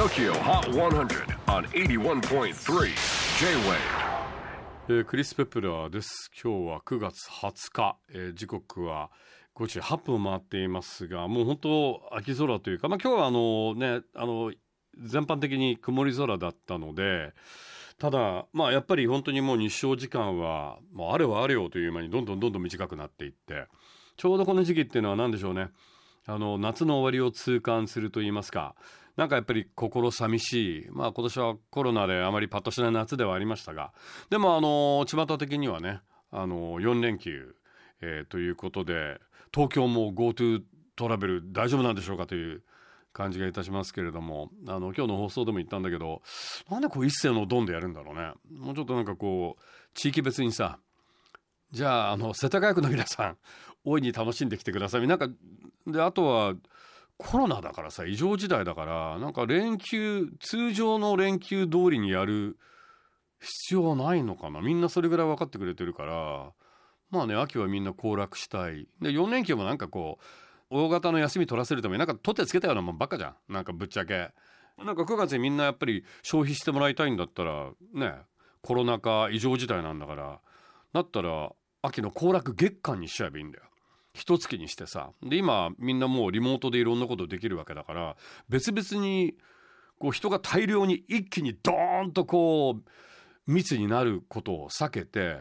TOKYO HOT 100 on 81.3 J-WAVE. えークリス・ペプラーです。今日は9月20日、えー時刻は5時8分を回っていますがもう本当秋空というか、まあ、今日はあのねあの全般的に曇り空だったのでただまあやっぱり本当にもう日照時間はもうあれはあれよという間にどんどんどんどん短くなっていってちょうどこの時期っていうのは何でしょうね。あの夏の終わりを痛感すると言いますかなんかやっぱり心寂しい。まあ今年はコロナであまりパッとしない夏ではありましたがでもあの巷的にはねあの4連休、えーということで東京も GoTo トラベル大丈夫なんでしょうかという感じがいたしますけれどもあの今日の放送でも言ったんだけどなんでこう一斉のドンでやるんだろうね。もうちょっとなんかこう地域別にさじゃああの世田谷区の皆さん大いに楽しんできてください。なんかであとはコロナだからさ異常事態だからなんか連休通常の連休通りにやる必要はないのかな。みんなそれぐらい分かってくれてるからまあね秋はみんな行楽したい。で4連休もなんかこう大型の休み取らせるためになんか取ってつけたようなもんばっかじゃん。なんかぶっちゃけ。なんか9月にみんなやっぱり消費してもらいたいんだったらねコロナ禍異常事態なんだからだったら秋の行楽月間にしちゃえばいいんだよ。一月にしてさで今みんなもうリモートでいろんなことできるわけだから別々にこう人が大量に一気にドーンとこう密になることを避けて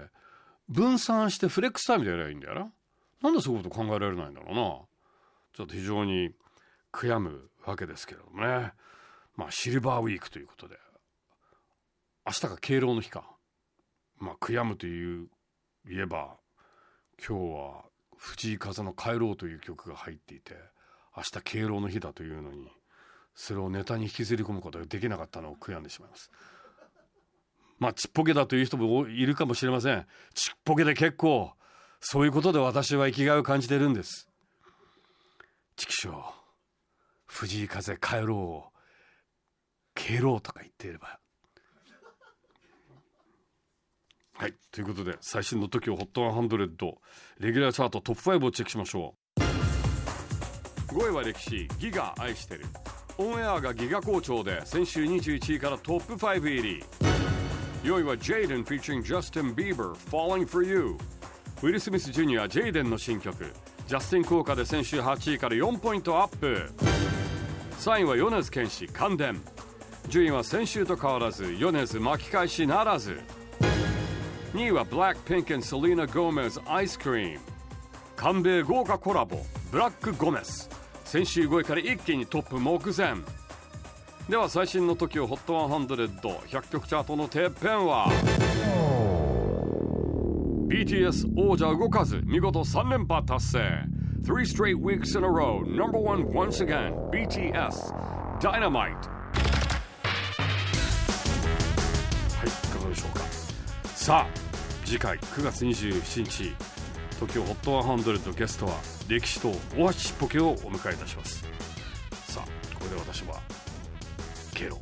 分散してフレックスタイムでやればいいんだよな。なんでそういうこと考えられないんだろうな。ちょっと非常に悔やむわけですけれどもね。まあシルバーウィークということで明日が敬老の日か。まあ悔やむという言えば今日は藤井風の「帰ろう」という曲が入っていて明日敬老の日だというのにそれをネタに引きずり込むことができなかったのを悔やんでしまいます。まあちっぽけだという人もいるかもしれません。ちっぽけで結構そういうことで私は生きがいを感じてるんです。畜生藤井風帰ろう敬老とか言っていればはいということで最新の TOKIOHOT100 レギュラーチャートトップ5をチェックしましょう。5位は歴史ギガ愛してる。オンエアがギガ好調で先週21位からトップ5入り。4位は Jaden featuring Justin Bieber Falling for You ウィル・スミス・ジュニアジェイデンの新曲。ジャスティン効果で先週8位から4ポイントアップ。3位は米津玄師感電順位は先週と変わらず米津巻き返しならず。2位は BLACKPINK and Selena Gomez Ice Cream 韓米豪華コラボブラック・ゴメス先週5位から一気にトップ目前では最新の TOKIOHOT100100 曲チャートのてっぺんは BTS 王者動かず見事3連覇達成3 straight weeks in a row number one once again BTS Dynamite さあ次回9月27日 TOKIOHOT100 ゲストは歴史と大橋っぽけをお迎えいたします。さあこれで私はゲロ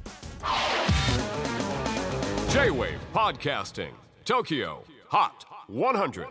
J-WAVE PODCASTING TOKYO HOT 100